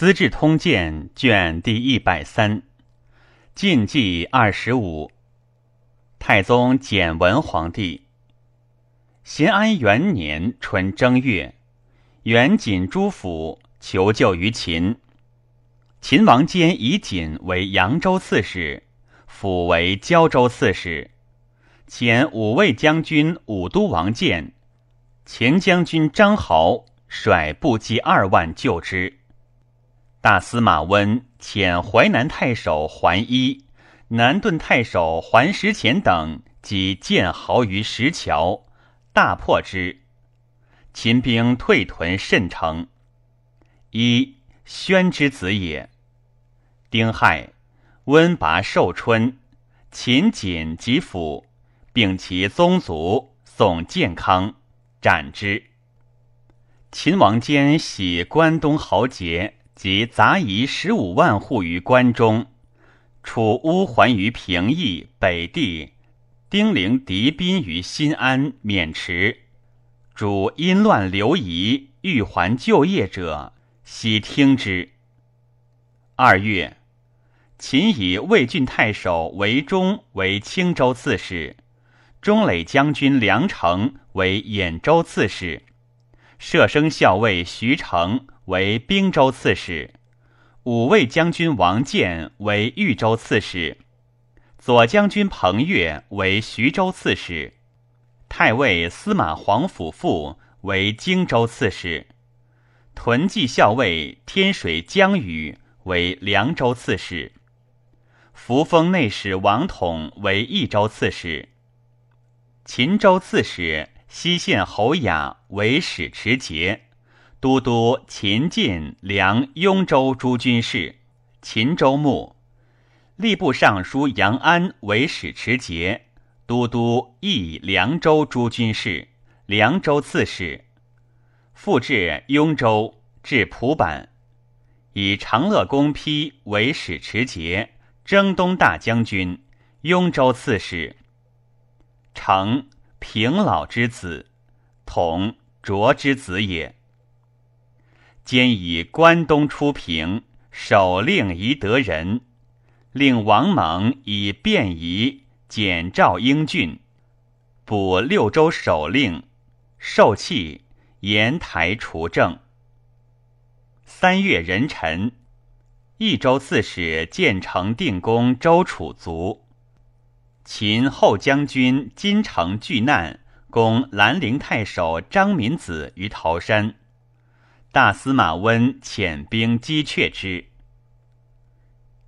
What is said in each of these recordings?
资治通鉴》卷第一百三，晋纪二十五，太宗简文皇帝。咸安元年春正月，元锦诸府求救于秦。秦王坚以锦为扬州刺史，辅为胶州刺史。前五位将军武都王建、前将军张豪率部骑二万救之。大司马温遣淮南太守桓伊、南顿太守桓石虔等及建豪于石桥。大破之，秦兵退屯甚城。一宣之子也。丁亥，温拔寿春，秦锦及府，并其宗族，送建康，斩之。秦王坚喜关东豪杰，及杂夷十五万户于关中，楚乌还于平邑北地。丁零敌宾于新安、渑池，主因乱流移，欲还旧业者，悉听之。二月，秦以魏郡太守韦忠为青州刺史，中垒将军梁成为兖州刺史，射生校尉徐成为兵州刺史，五位将军王建为豫州刺史。左将军彭越为徐州刺史，太尉司马黄甫父为荆州刺史，屯骑校尉天水江宇为凉州刺史，扶风内史王统为益州刺史，秦州刺史西县侯雅为使持节，都督秦晋凉雍州诸军事，秦州牧。吏部尚书杨安为使持节，都督益凉州诸军事，凉州刺史。复至雍州，至蒲坂，以长乐公丕为使持节，征东大将军，雍州刺史。成平老之子，统卓之子也。兼以关东出平，守令宜得人。令王猛以便宜减赵英俊，补六州守令，受气言台除政。三月壬辰，益州刺史建成定公周楚卒。秦后将军金城巨难，攻兰陵太守张敏子于桃山，大司马温遣兵击却之。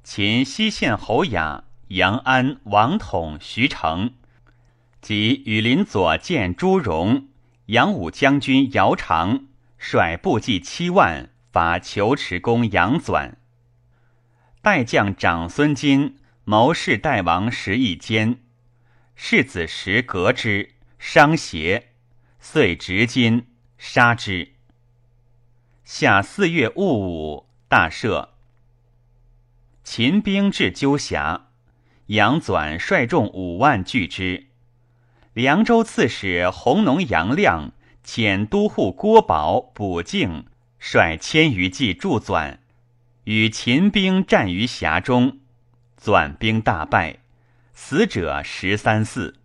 秦西县侯雅、杨安、王统、徐成，及羽林左见朱荣、杨武将军姚长，率部骑七万伐求池公杨纂。代将长孙金谋士代王时一坚，世子时革之，伤邪，遂执金杀之。夏四月戊午，大赦。秦兵至鸠峡，杨纂率众五万拒之。凉州刺史弘农杨亮遣都护郭宝、卜敬率千余骑助纂，与秦兵战于峡中，纂兵大败，死者十三四，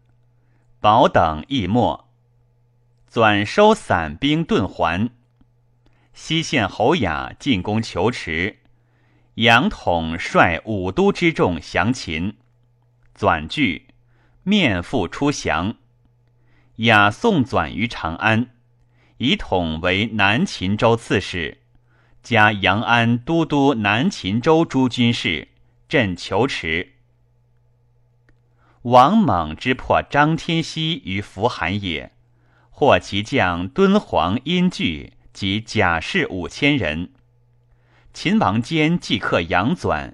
保等亦没。纂收散兵遁还。西县侯雅进攻求池。杨统率五都之众降秦，纂惧，面复出降。雅送转于长安，以统为南秦州刺史，加杨安都督南秦州诸军事，镇求池。王猛之破张天锡于扶韩也，获其将敦煌殷据及甲士五千人。秦王坚即克杨纂，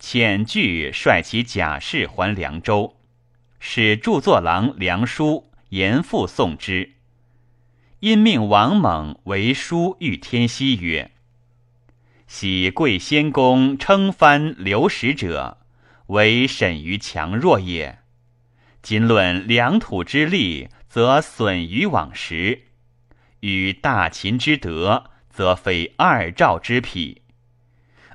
遣据率其甲士还凉州，使著作郎梁书严复送之。因命王猛为书谕天锡曰：“喜贵先公称藩留使者，为审于强弱也。今论良土之利，则损于往时；与大秦之德，则非二赵之匹。”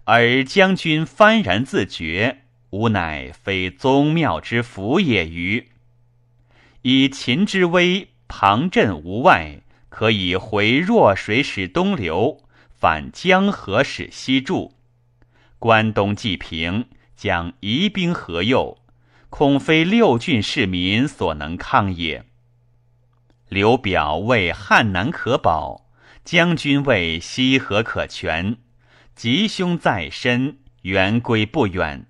而将军幡然自觉，吾乃非宗庙之福也欤？以秦之威，旁镇无外，可以回弱水使东流，反江河使西注。关东既平，将移兵河右，恐非六郡市民所能抗也。刘表为汉南可保，将军为西河可全，吉凶在身，援归不远。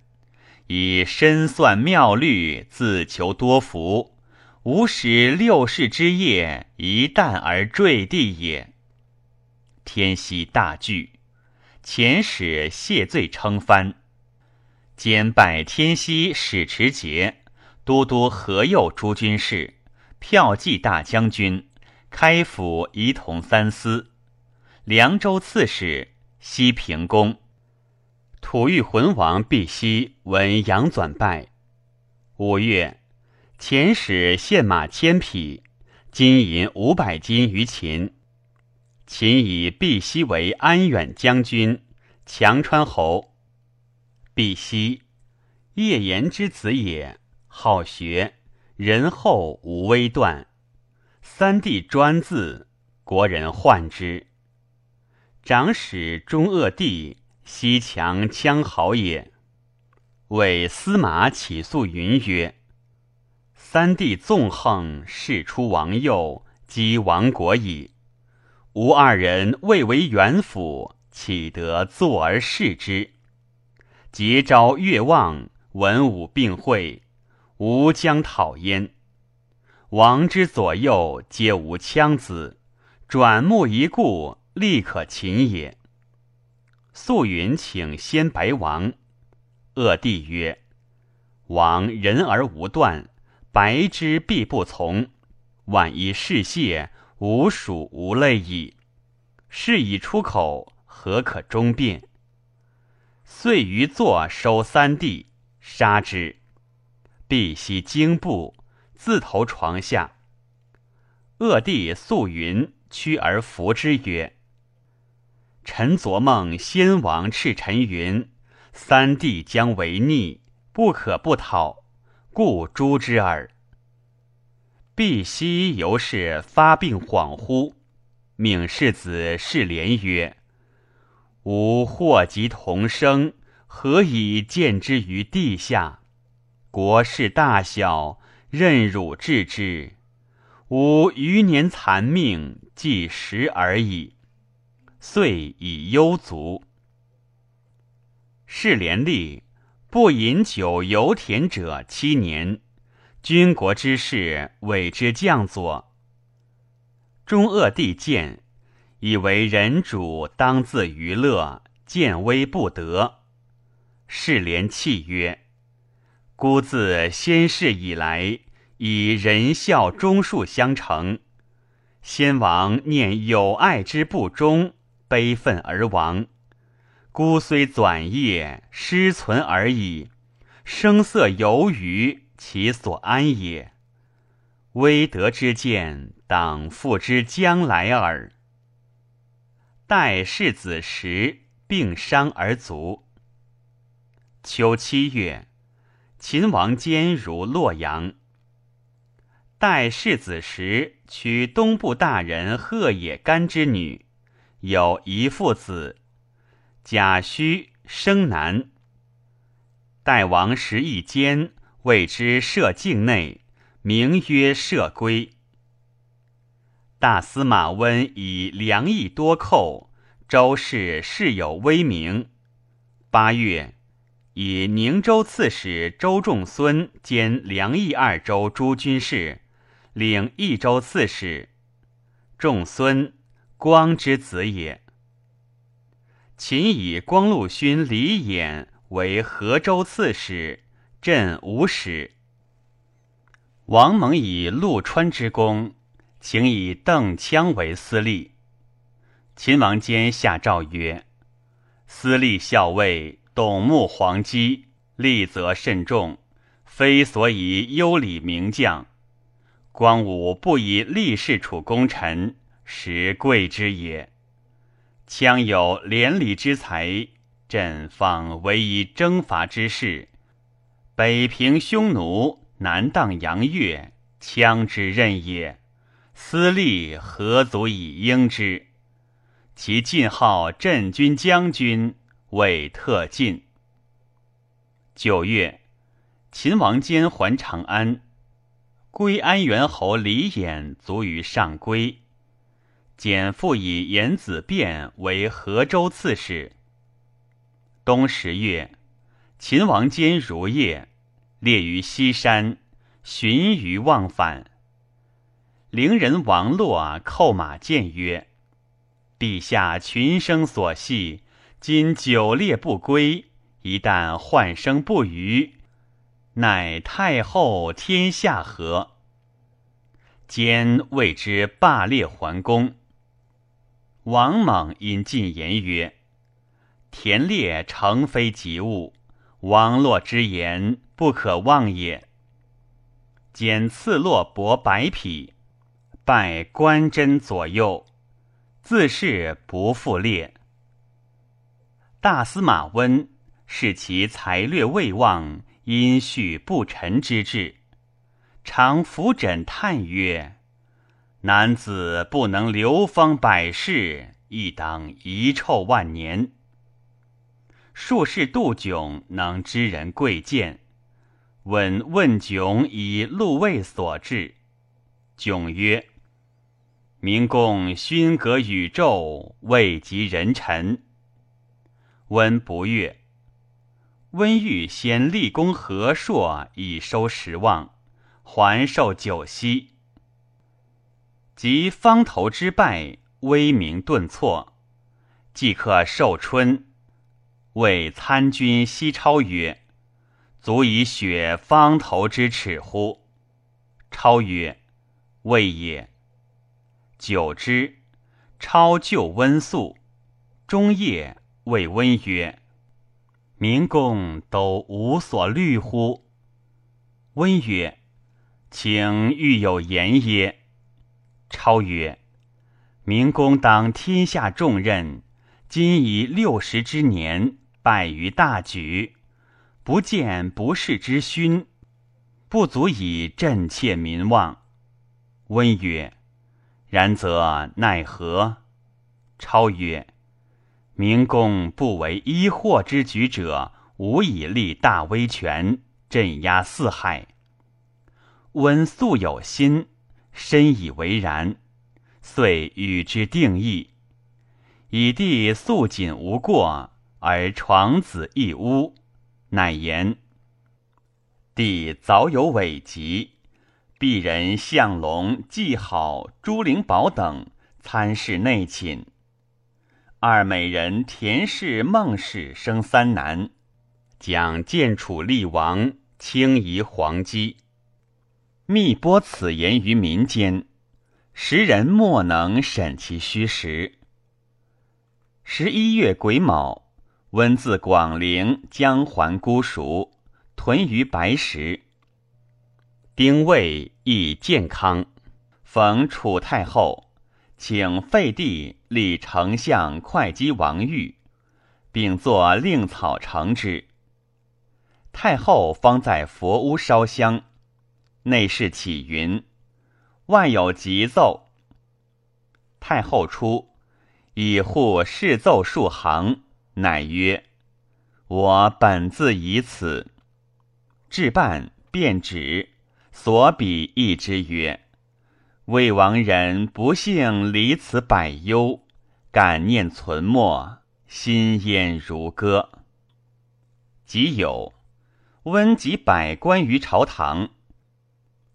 以深算妙虑，自求多福，吾使六世之业一旦而坠地也。天夕大惧。遣使谢罪称藩，兼拜天西使持节、都督河右诸军事、骠骑大将军、开府仪同三司、凉州刺史、西平公。吐欲浑王毕西闻杨纂败。五月，遣使献马千匹，金银五百斤于秦。秦以毕西为安远将军、强川侯。毕西，叶延之子也，好学，仁厚无微断。三弟专字，国人患之。长史中鄂帝，西强羌豪也。为司马起诉云曰：“三弟纵横，事出王右，即亡国矣。”吾二人未为元辅，岂得坐而视之？节昭越望，文武并会，吾将讨焉。王之左右皆无枪子，转目一顾，立可擒也。素云请先白王，鄂帝曰：“王仁而无断，白之必不从。万一事谢。”吾属无类矣，事已出口，何可终辩？遂于坐收三弟，杀之。必悉惊怖，自投床下。恶帝素云屈而伏之曰：“臣昨梦先王斥臣云：三弟将为逆，不可不讨，故诛之耳。”毕西由是发病恍惚，命世子世廉曰：“吾祸及同生，何以见之于地下？国事大小，任汝治之。吾余年残命，计时而已，遂以忧足。”世廉立，不饮酒游田者七年。军国之事，委之将佐。中鄂帝见，以为人主当自娱乐，见危不得。世廉泣曰：“孤自先世以来，以仁孝忠恕相承。先王念友爱之不忠，悲愤而亡。孤虽转业，失存而已，声色犹余。”其所安也。威德之见，当付之将来耳。待世子时，病伤而卒。秋七月，秦王坚如洛阳。待世子时，娶东部大人贺野干之女，有一父子。贾诩生男。代王时一坚。谓之设境内，名曰射归。大司马温以良义多寇，周氏世有威名。八月，以宁州刺史周仲孙兼良义二州诸军事，领益州刺史。仲孙，光之子也。秦以光禄勋李衍为河州刺史。镇吴使，王蒙以陆川之功，请以邓羌为司隶。秦王坚下诏曰：“司隶校尉董穆黄基，立则甚重，非所以优礼名将。光武不以立事处功臣，实贵之也。羌有连理之才，朕方唯以征伐之事，北平匈奴，南荡杨越，羌之任也。私利何足以应之？其晋号镇军将军，为特进。九月，秦王坚还长安，归安元侯李衍卒于上邽。简复以颜子辩为河州刺史。冬十月，秦王坚如夜，列于西山，寻于忘返。陵人王洛叩马谏曰：“陛下群生所系，今久猎不归，一旦唤声不语，乃太后天下何？”坚谓之罢猎还宫。王猛因进言曰：“田猎诚非吉物，王洛之言不可忘也。”简赐洛帛百匹，拜关真左右，自是不复列。大司马温视其才略未忘，因续不臣之志，常扶枕叹曰。男子不能流芳百世，亦当遗臭万年。术士杜迥能知人贵贱，闻问迥以禄位所至，迥曰：“明公勋格宇宙，位及人臣。”温不悦。温欲先立功和硕，以收时望，还受九锡。及方头之败，威名顿挫，即刻受春。谓参军西超曰：“足以雪方头之耻乎？”超曰：“未也。”久之，超就温宿。中夜，谓温曰：“明公都无所虑乎？”温曰：“请欲有言耶？”超曰：“明公当天下重任，今已六十之年，败于大举，不见不世之勋，不足以振切民望。”温曰：“然则奈何？”超曰：“明公不为一祸之举者，无以立大威权，镇压四海。温素有心。”深以为然，遂与之定义。以帝素谨无过，而床子一屋，乃言：帝早有伪疾，鄙人向龙、季好、朱灵宝等参事内寝。二美人田氏、孟氏生三男，将建楚立王，轻移黄姬。密播此言于民间，时人莫能审其虚实。十一月癸卯，温自广陵江还姑熟，屯于白石。丁未亦健康，逢楚太后，请废帝立丞相会稽王玉，并作令草呈之。太后方在佛屋烧香。内侍启云：“外有急奏。”太后出，以护侍奏数行，乃曰：“我本自以此。”至半，便止，所比一之曰：“魏王人不幸离此百忧，感念存没，心焉如歌。”即有温及百官于朝堂。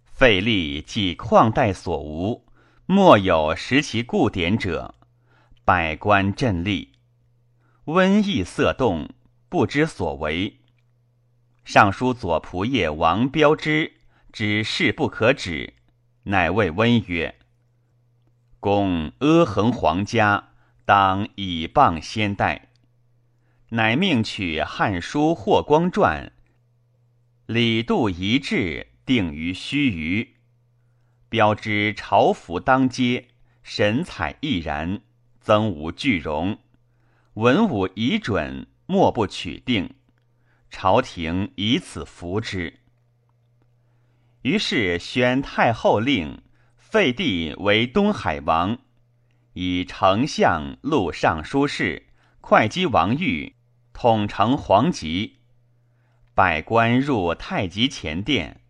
费力即旷代所无，莫有识其故典者。百官震立，瘟疫色动，不知所为。尚书左仆射王彪之知事不可止，乃谓温曰：“公阿衡皇家，当以谤先代。”乃命取《汉书·霍光传》，李杜遗志。定于须臾，标之朝服当街，神采奕然，增无巨容。文武仪准，莫不取定。朝廷以此服之。于是宣太后令，废帝为东海王，以丞相、录尚书事、会稽王玉统承皇籍。百官入太极前殿，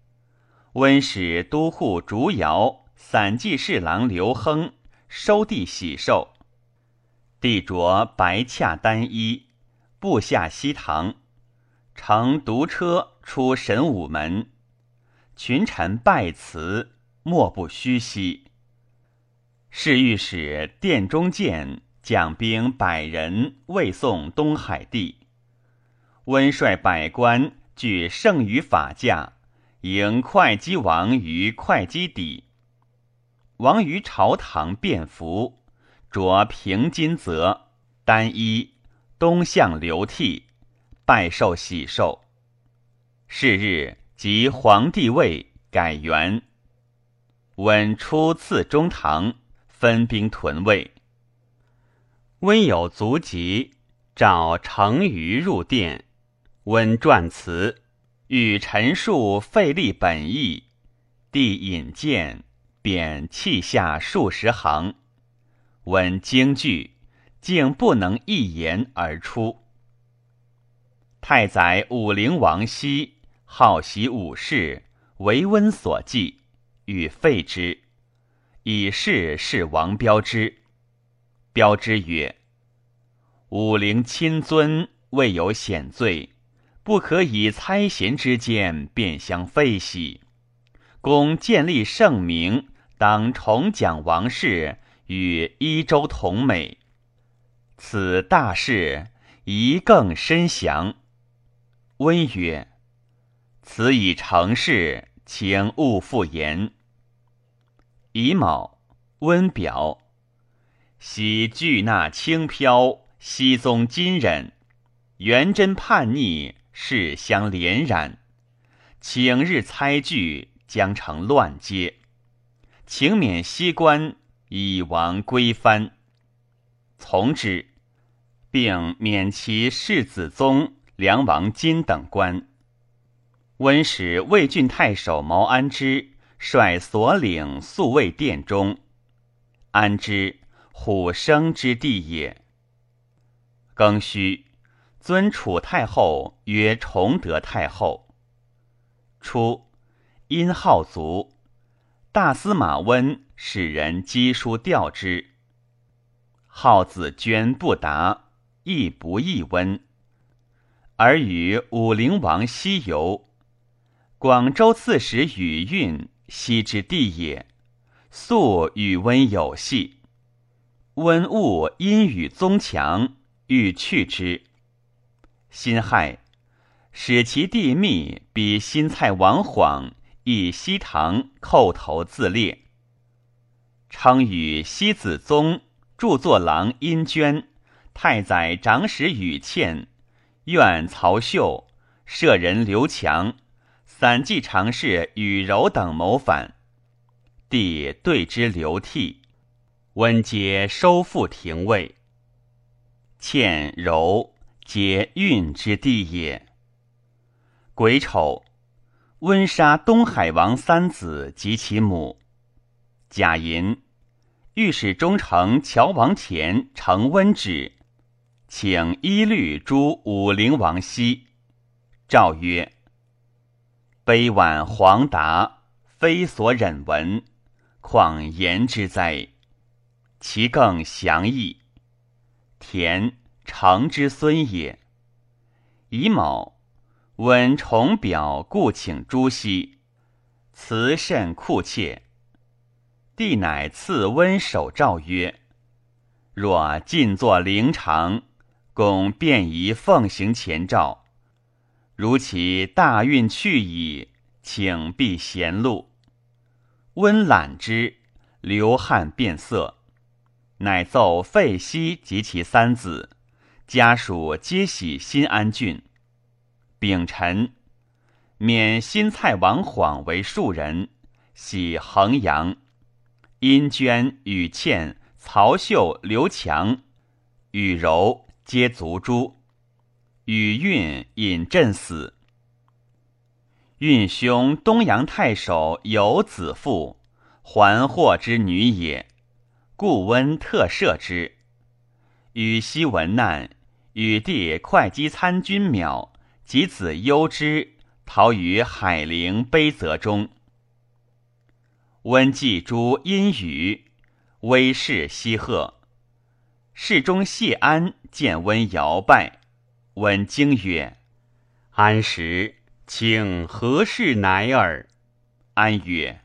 温使都护竹瑶、散骑侍郎刘亨收地喜寿。帝着白洽单衣，步下西堂，乘独车出神武门，群臣拜辞，莫不虚息。侍御史殿中见将兵百人卫送东海帝，温率百官具圣于法驾，迎会稽王于会稽邸。王于朝堂便服。着平金泽单衣，东向流涕，拜寿喜寿。是日即皇帝位改元。温初赐中堂，分兵屯卫。温有足疾，召程瑜入殿。温撰词，与陈述费力本意。帝引荐，贬弃下数十行。闻京剧，竟不能一言而出。太宰武陵王熙好习武士，为温所忌，欲废之。以示是王标之。标之曰：“武陵亲尊，未有显罪，不可以猜贤之见，便相废兮。公建立圣明，当重奖王室。”与一州同美，此大事宜更深详。温曰：“此已成事，请勿复言。”乙卯，温表：昔巨纳轻飘，熹宗金忍，元贞叛逆，事相连染。请日猜据，将成乱阶，请免西官。以王归藩，从之，并免其世子宗、梁王金等官。温使魏郡太守毛安之率所领宿卫殿中。安之，虎生之地也。庚戌，尊楚太后曰崇德太后。初，殷好卒，大司马温。使人赍书调之，号子捐不达，亦不亦温。而与武陵王西游，广州刺史宇运西之地也，素与温有隙。温物阴雨宗强，欲去之。辛亥，使其弟密比新蔡王晃以西堂叩头自裂。称与西子宗著作郎殷娟、太宰长史宇倩、苑曹秀、舍人刘强、散骑常侍宇柔等谋反，帝对之流涕。温皆收复廷尉。倩柔皆运之地也。癸丑，温杀东海王三子及其母。贾银，御史中丞乔王田承温旨，请依律诛武陵王熙。诏曰：“悲婉黄达，非所忍闻，况言之哉？其更详义。田成之孙也。乙卯，温重表故请朱熹，辞甚酷切。”帝乃赐温守诏曰：“若尽作灵常，公便宜奉行前诏。如其大运去矣，请避贤路。”温览之，流汗变色，乃奏废息及其三子，家属皆喜新安郡。丙辰，免新蔡王晃为庶人，徙衡阳。殷娟、宇倩、曹秀、刘强、宇柔皆族诛。与运引阵死。运兄东阳太守有子父，还祸之女也，故温特赦之。与昔闻难，与弟会稽参军邈及子忧之逃于海陵悲泽中。温季诸阴雨，威势西贺。侍中谢安见温摇拜，温惊曰：“安时。”请何事乃尔？安曰：“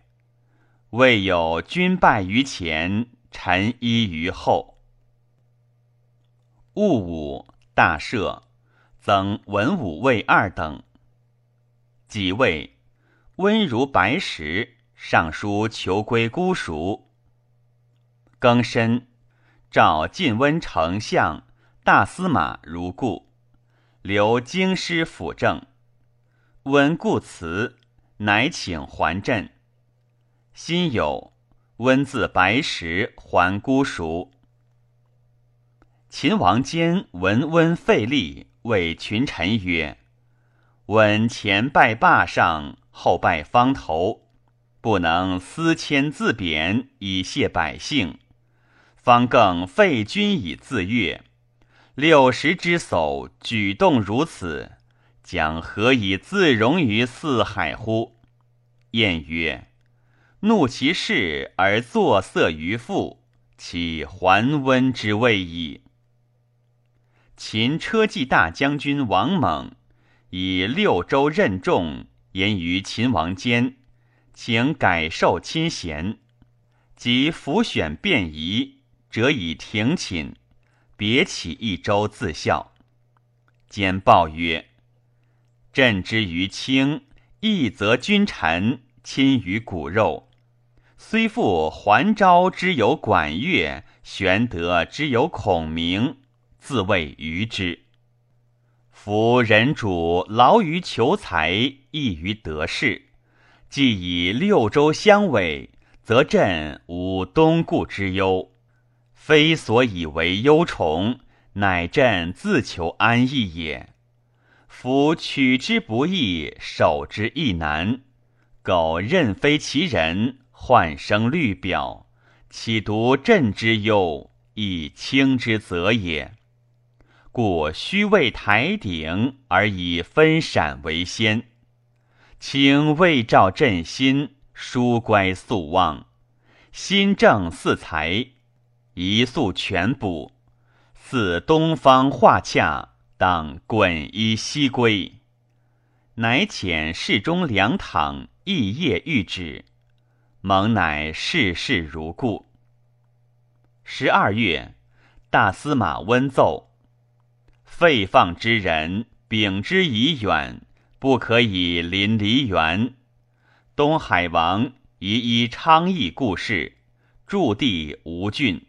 未有君败于前，臣依于后。”戊午，大赦，增文武卫二等。即位，温如白石，上书求归姑蜀。庚申，召晋温丞相、大司马如故，留京师辅政。温故辞，乃请还镇。辛酉，温自白石还姑蜀。秦王坚闻温废立，谓群臣曰：“温前拜霸上，后拜方头，不能思迁自贬，以谢百姓，方更废君以自悦。六十之叟，举动如此。”将何以自容于四海乎？晏曰：“怒其事而作色于父，其桓温之谓矣。”秦车骑大将军王猛以六州任重，言于秦王坚，请改授亲贤，及辅选便宜，则以停寝，别起一周自效。兼报曰。朕之于卿，义则君臣亲于骨肉。虽复还昭之有管乐，玄德之有孔明，自谓愚之。夫人主劳于求财，益于得势，既以六州相委，则朕无东顾之忧。非所以为忧宠，乃朕自求安逸也。夫取之不易，守之亦难。苟任非其人，患生虑表，岂独朕之忧，以轻之责也？故须为台鼎，而以分闪为先。请未照朕心，疏乖素望，心正似才，一素全补，似东方画洽。当滚衣西归，乃遣侍中梁躺一夜谕旨，蒙乃事事如故。十二月，大司马温奏：废放之人，秉之以远，不可以临离原。东海王宜依昌邑故事，驻地吴郡。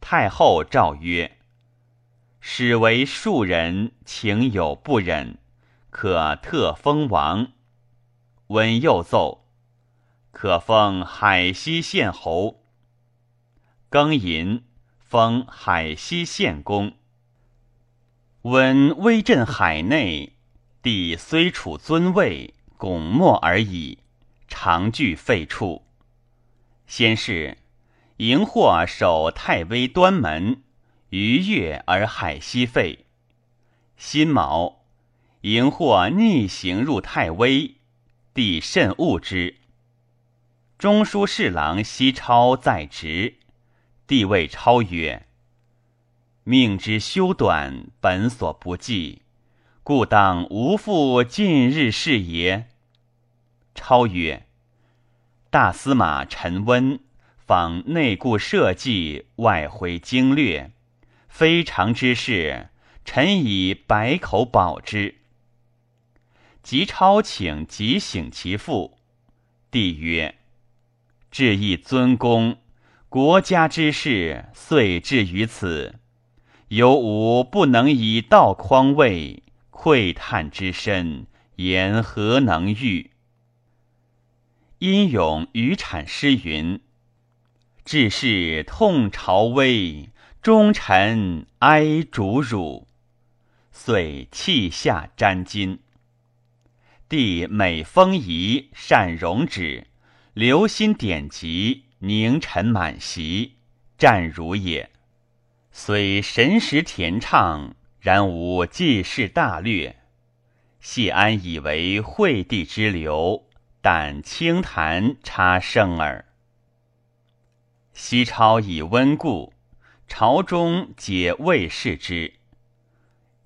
太后诏曰。始为庶人，情有不忍，可特封王。温又奏，可封海西县侯。庚寅，封海西县公。温威震海内，帝虽处尊位，拱默而已，常惧废黜。先是，荧惑守太微端门。逾越而海西废。辛卯，荧惑逆行入太微，帝甚恶之。中书侍郎西超在职，帝谓超曰：“命之修短，本所不计，故当无复近日事也。”超曰：“大司马陈温访内顾社稷，外回经略。”非常之事，臣以百口保之。即超请即醒其父，帝曰：“至义尊公，国家之事遂至于此，犹吾不能以道匡位，喟叹之深，言何能喻？”殷咏渔产诗云：“至是痛朝危。”忠臣哀主辱，遂泣下沾巾。帝每封仪，善容止，留心典籍，凝尘满席，战如也。虽神识恬畅，然无济世大略。谢安以为惠帝之流，但清谈差胜耳。西超以温故，朝中皆未视之。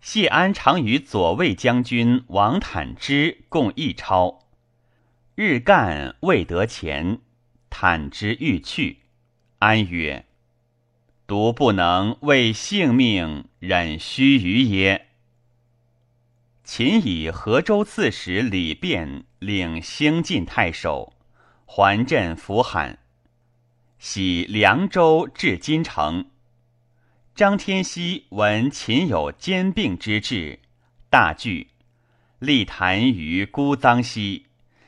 谢安常与左卫将军王坦之共议超，日干未得钱，坦之欲去。安曰：“独不能为性命忍须臾耶？”秦以河州刺史李变领兴晋太守，还镇扶罕，徙凉州至金城。张天锡闻秦有兼并之志，大惧，立坛于姑臧西，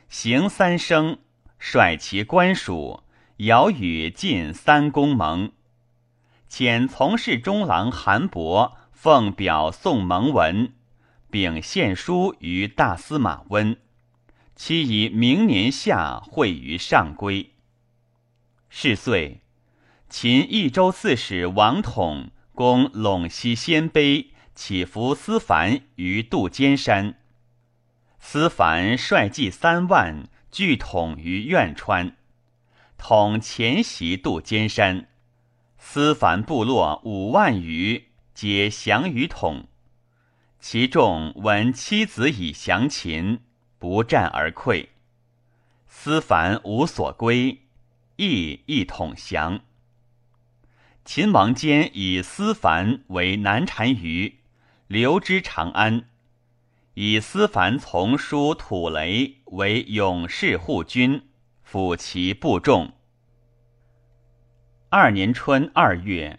行三生，率其官属，遥与晋三公盟。遣从事中郎韩伯奉表送盟文，并献书于大司马温，期以明年夏会于上归。是岁，秦益州刺史王统。攻陇西鲜卑，起伏思凡于杜尖山。思凡率骑三万，聚统于苑川。统前袭杜尖山，思凡部落五万余，皆降于统。其众闻妻子已降秦，不战而溃。思凡无所归，亦一统降。秦王坚以思凡为南单于，留之长安。以思凡从叔土雷为勇士护军，抚其部众。二年春二月，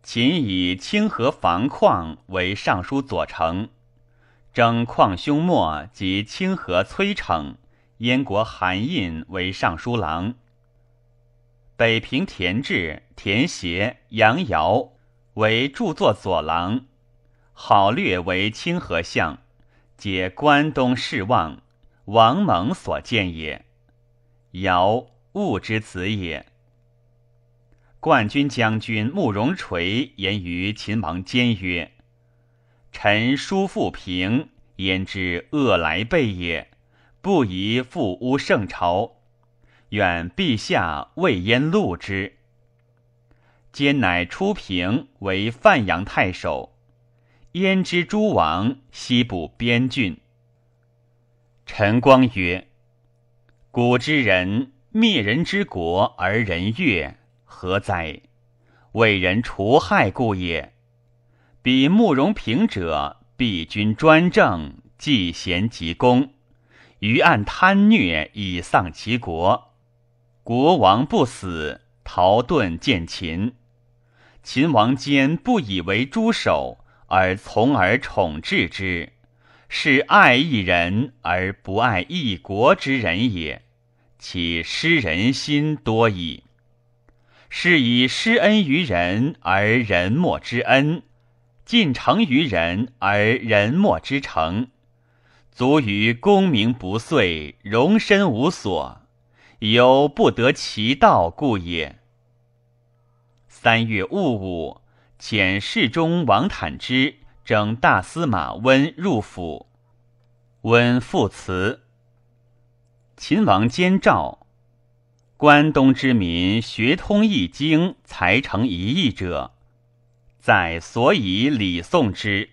秦以清河防矿为尚书左丞，征矿兄莫及清河崔逞、燕国韩印为尚书郎。北平田志、田协、杨尧为著作左郎，郝略为清河相，皆关东士望，王蒙所见也。尧物之子也。冠军将军慕容垂言于秦王坚曰：“臣叔父平，焉知恶来备也？不宜复污圣朝。”愿陛下未焉录之。兼乃出平为范阳太守，焉知诸王西部边郡。陈光曰：“古之人灭人之国而人悦，何哉？为人除害故也。彼慕容平者，必君专政，既贤即功，于案贪虐以丧其国。”国王不死，逃遁见秦。秦王坚不以为诸首，而从而宠治之，是爱一人而不爱一国之人也。其失人心多矣。是以施恩于人而人莫之恩，尽诚于人而人莫之诚，足于功名不遂，容身无所。犹不得其道故也。三月戊午，遣侍中王坦之征大司马温入府。温复辞。秦王监诏：关东之民学通易经，才成一义者，在所以礼颂之；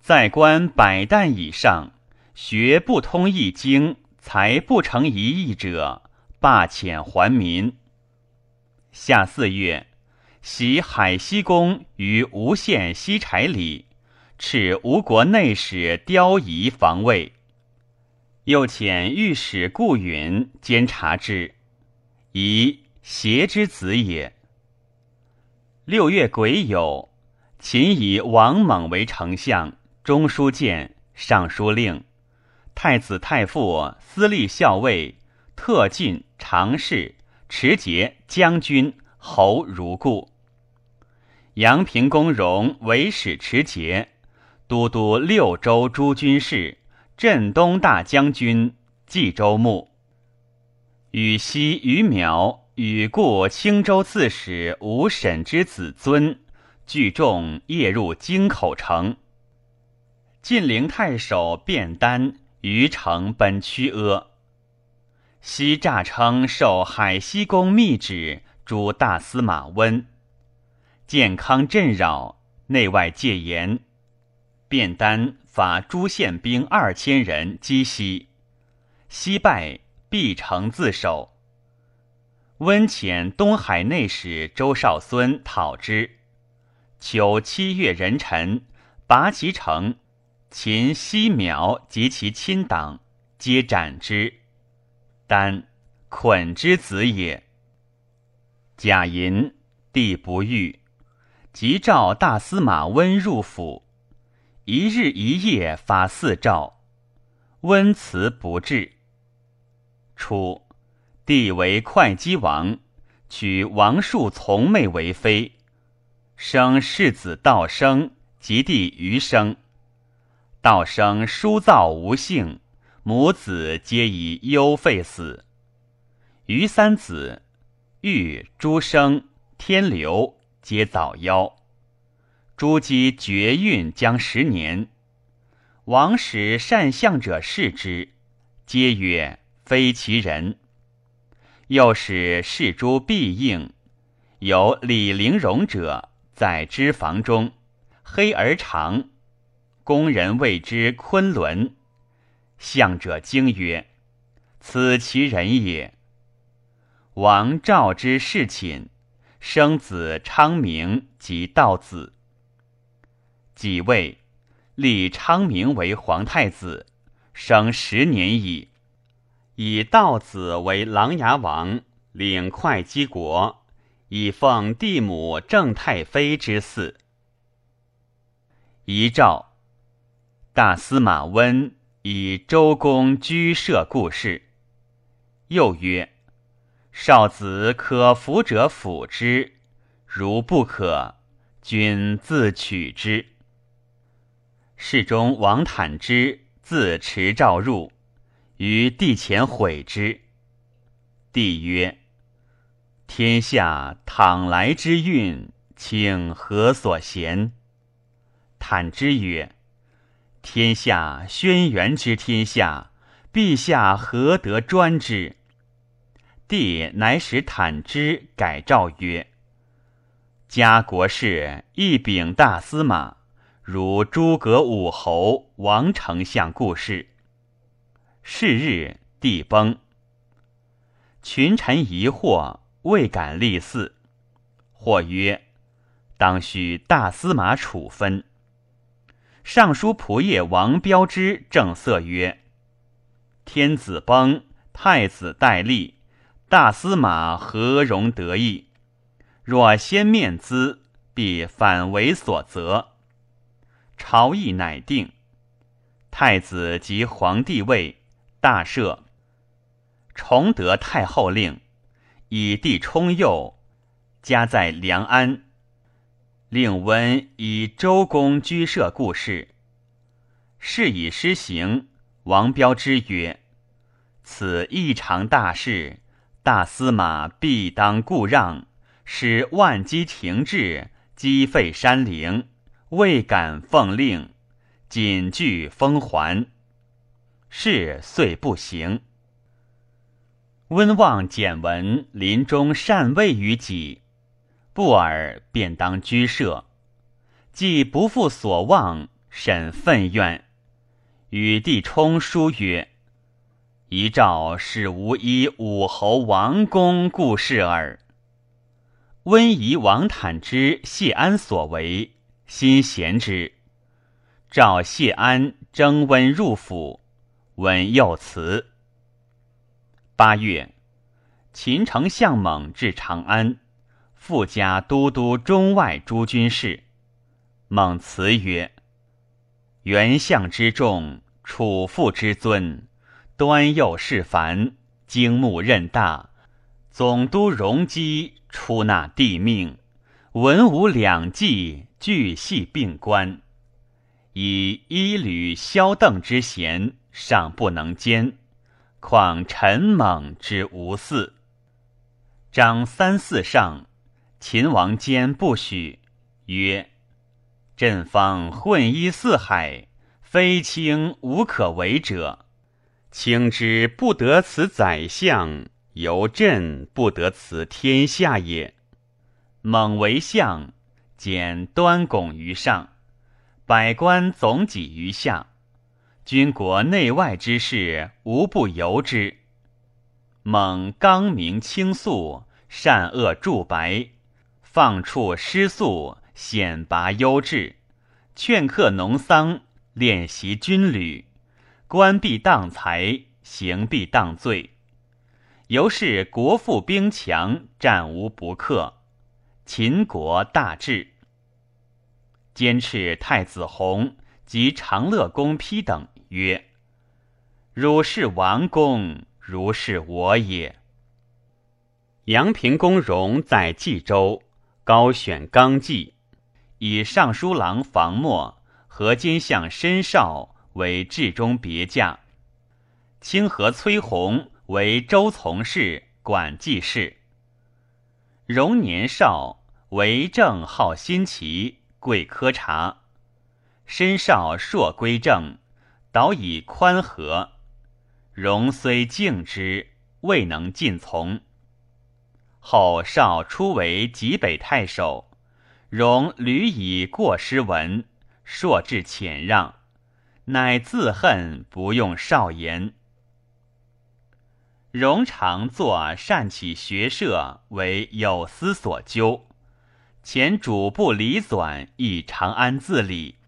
在官百担以上，学不通易经，才不成一义者。罢遣还民。夏四月，袭海西公于吴县西柴里，敕吴国内史刁仪防卫。又遣御史顾允监察之，宜邪之子也。六月癸酉，秦以王猛为丞相、中书监、尚书令，太子太傅、司隶校尉。特进常侍持节将军侯如故。阳平公荣为使持节，都督六州诸军事，镇东大将军，冀州牧。与西于苗与故青州刺史吴沈之子尊，聚众夜入京口城。晋陵太守卞丹于城奔曲阿。西诈称受海西公密旨，诛大司马温。健康震扰，内外戒严。卞丹发诸县兵二千人击西，西败，必成自守。温遣东海内史周少孙讨之。求七月壬辰，拔其城，秦西苗及其亲党，皆斩之。丹，捆之子也。贾银，帝不遇，即召大司马温入府。一日一夜发四诏，温辞不至。初，帝为会稽王，娶王树从妹为妃，生世子道生及弟余生。道生书造无姓。母子皆以忧废死，余三子玉、诸生、天流皆早夭。朱姬绝孕将十年，王使善相者视之，皆曰非其人。又使侍诸必应，有李陵容者在脂房中，黑而长，宫人谓之昆仑。相者惊曰：“此其人也。”王召之侍寝，生子昌明及道子。己未，立昌明为皇太子，生十年矣。以道子为琅琊王，领会稽国，以奉帝母郑太妃之嗣。遗诏，大司马温。以周公居舍故事。又曰：少子可辅者辅之，如不可，君自取之。侍中王坦之自持诏入，于帝前悔之。帝曰：天下倘来之运，请何所嫌？坦之曰。天下轩辕之天下，陛下何得专之？帝乃使坦之改诏曰：“家国事，一禀大司马，如诸葛武侯、王丞相故事。”是日，帝崩。群臣疑惑，未敢立嗣。或曰：“当须大司马处分。”尚书仆射王彪之正色曰：“天子崩，太子戴立，大司马何容得意？若先面咨，必反为所责。朝议乃定，太子即皇帝位，大赦，崇德太后令，以弟充佑，家在梁安。”令温以周公居舍故事，事已施行。王彪之曰：“此异常大事，大司马必当故让，使万机停滞，积废山陵，未敢奉令，谨具封还。”事遂不行。温望简文临终善位于己。不尔，便当居舍。既不负所望，甚愤怨。与帝冲书曰：“遗诏是无依武侯王公故事耳。”温仪王坦之、谢安所为，心贤之。召谢安征温入府，文又辞。八月，秦丞相猛至长安。复加都督中外诸军事，猛辞曰：“元相之重，楚父之尊，端右事繁，经目任大，总督容积，出纳帝命，文武两季，俱系并关。以一履萧邓之贤，尚不能兼，况陈猛之无嗣？张三四上，秦王坚不许，曰：“朕方混一四海，非卿无可为者。卿之不得此宰相，由朕不得此天下也。猛为相，简端拱于上。”百官总己于下，军国内外之事无不由之。猛刚明清肃，善恶著白，放处失素，显拔优质，劝客农桑，练习军旅，官必当财，刑必当罪。由是国富兵强，战无不克，秦国大治。监斥太子弘及长乐公丕等曰：“汝是王公，如是我也。”阳平公荣在冀州，高选纲纪，以尚书郎房默和金相申绍为治中别驾，清河崔弘为周从事，管记事。荣年少，为政好新奇。贵科察，身少硕归正，导以宽和。荣虽敬之，未能尽从。后少初为济北太守，荣屡以过失闻，硕至谦让，乃自恨不用少言。荣常作善起学社，为有司所究。前主簿李纂以长安自理，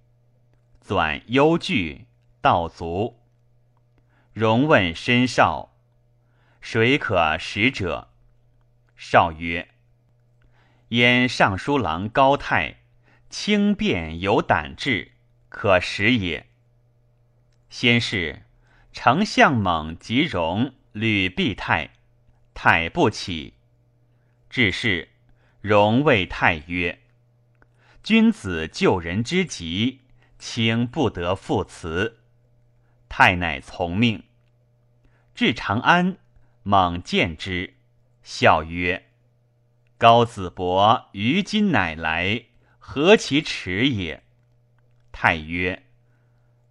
纂忧惧，道卒。荣问申少：“谁可使者？”少曰：“燕尚书郎高泰，轻便有胆志，可使也。”先是，丞相猛及荣吕必泰，泰不起，至是。荣谓太曰：“君子救人之急，卿不得复辞。”太乃从命。至长安，猛见之，笑曰：“高子伯于今乃来，何其迟也！”太曰：“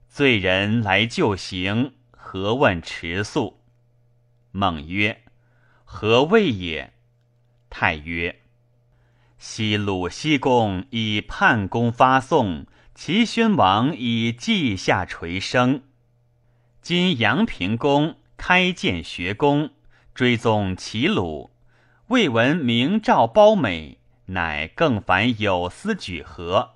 罪人来就刑，何问迟速？”猛曰：“何谓也？”太曰：昔鲁西公以叛公发宋，齐宣王以稷下垂生。今阳平公开建学宫，追踪齐鲁，未闻明诏褒美，乃更反有司举何？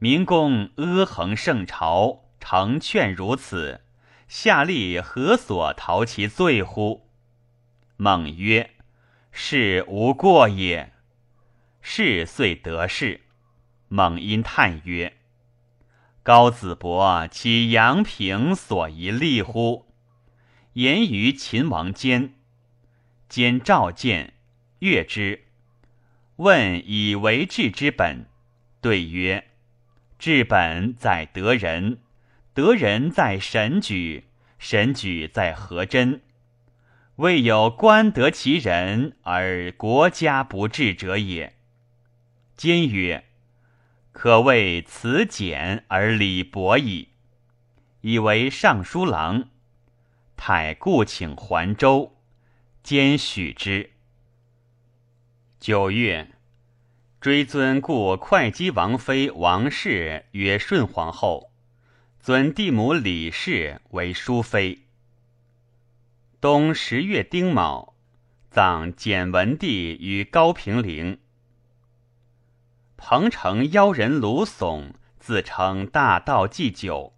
明公阿衡圣朝，诚劝如此，下吏何所逃其罪乎？猛曰：是无过也。事遂得势，猛因叹曰：“高子伯其阳平所宜立乎？”言于秦王间，兼召见，阅之，问以为治之本，对曰：“治本在得人，得人在神举，神举在何真。未有官得其人而国家不治者也。”坚曰：“可谓辞简而礼薄矣。”以为尚书郎。太故请还州，兼许之。九月，追尊故会稽王妃王氏曰顺皇后，尊弟母李氏为淑妃。冬十月丁卯，葬简文帝于高平陵。彭城妖人卢耸自称大道祭酒，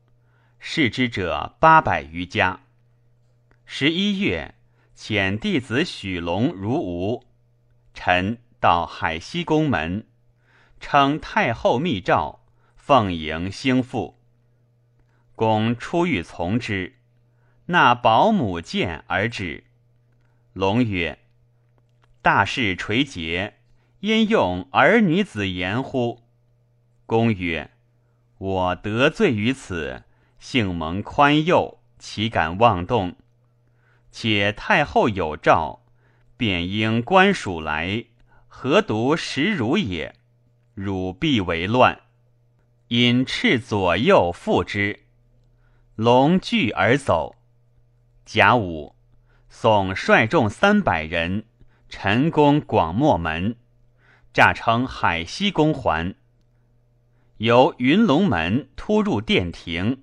视之者八百余家。十一月，遣弟子许龙如吴，臣到海西宫门，称太后密诏，奉迎兴复。公出欲从之，纳保姆见而止。龙曰：“大事垂结。”焉用儿女子言乎？公曰：“我得罪于此，幸蒙宽宥，岂敢妄动？且太后有诏，便应官署来，何独食汝也？汝必为乱。因斥左右复之，龙惧而走。甲午，宋率众三百人，陈攻广漠门，诈称海西公还。由云龙门突入殿庭，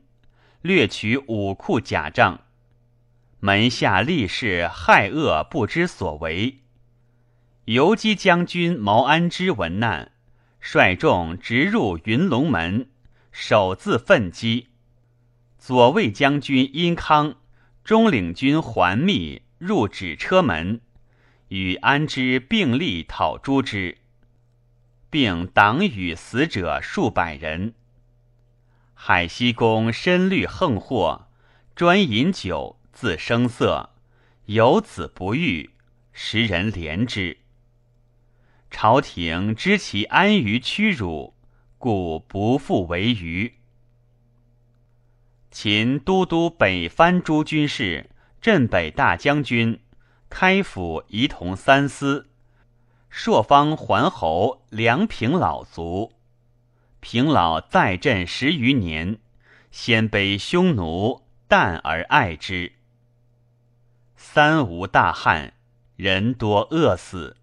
掠取武库甲帐。门下力士害恶不知所为。游击将军毛安之闻难。率众直入云龙门，首自奋击。左卫将军殷康、中领军桓密入止车门，与安之并力讨诛之，并党与死者数百人。海西公深虑横祸，专饮酒，自声色，有子不遇，时人怜之。朝廷知其安于屈辱，故不复为虞。秦都督北藩诸军事、镇北大将军、开府仪同三司、朔方桓侯梁平老卒。平老在镇十余年，鲜卑匈奴淡而爱之。三无大旱，人多饿死。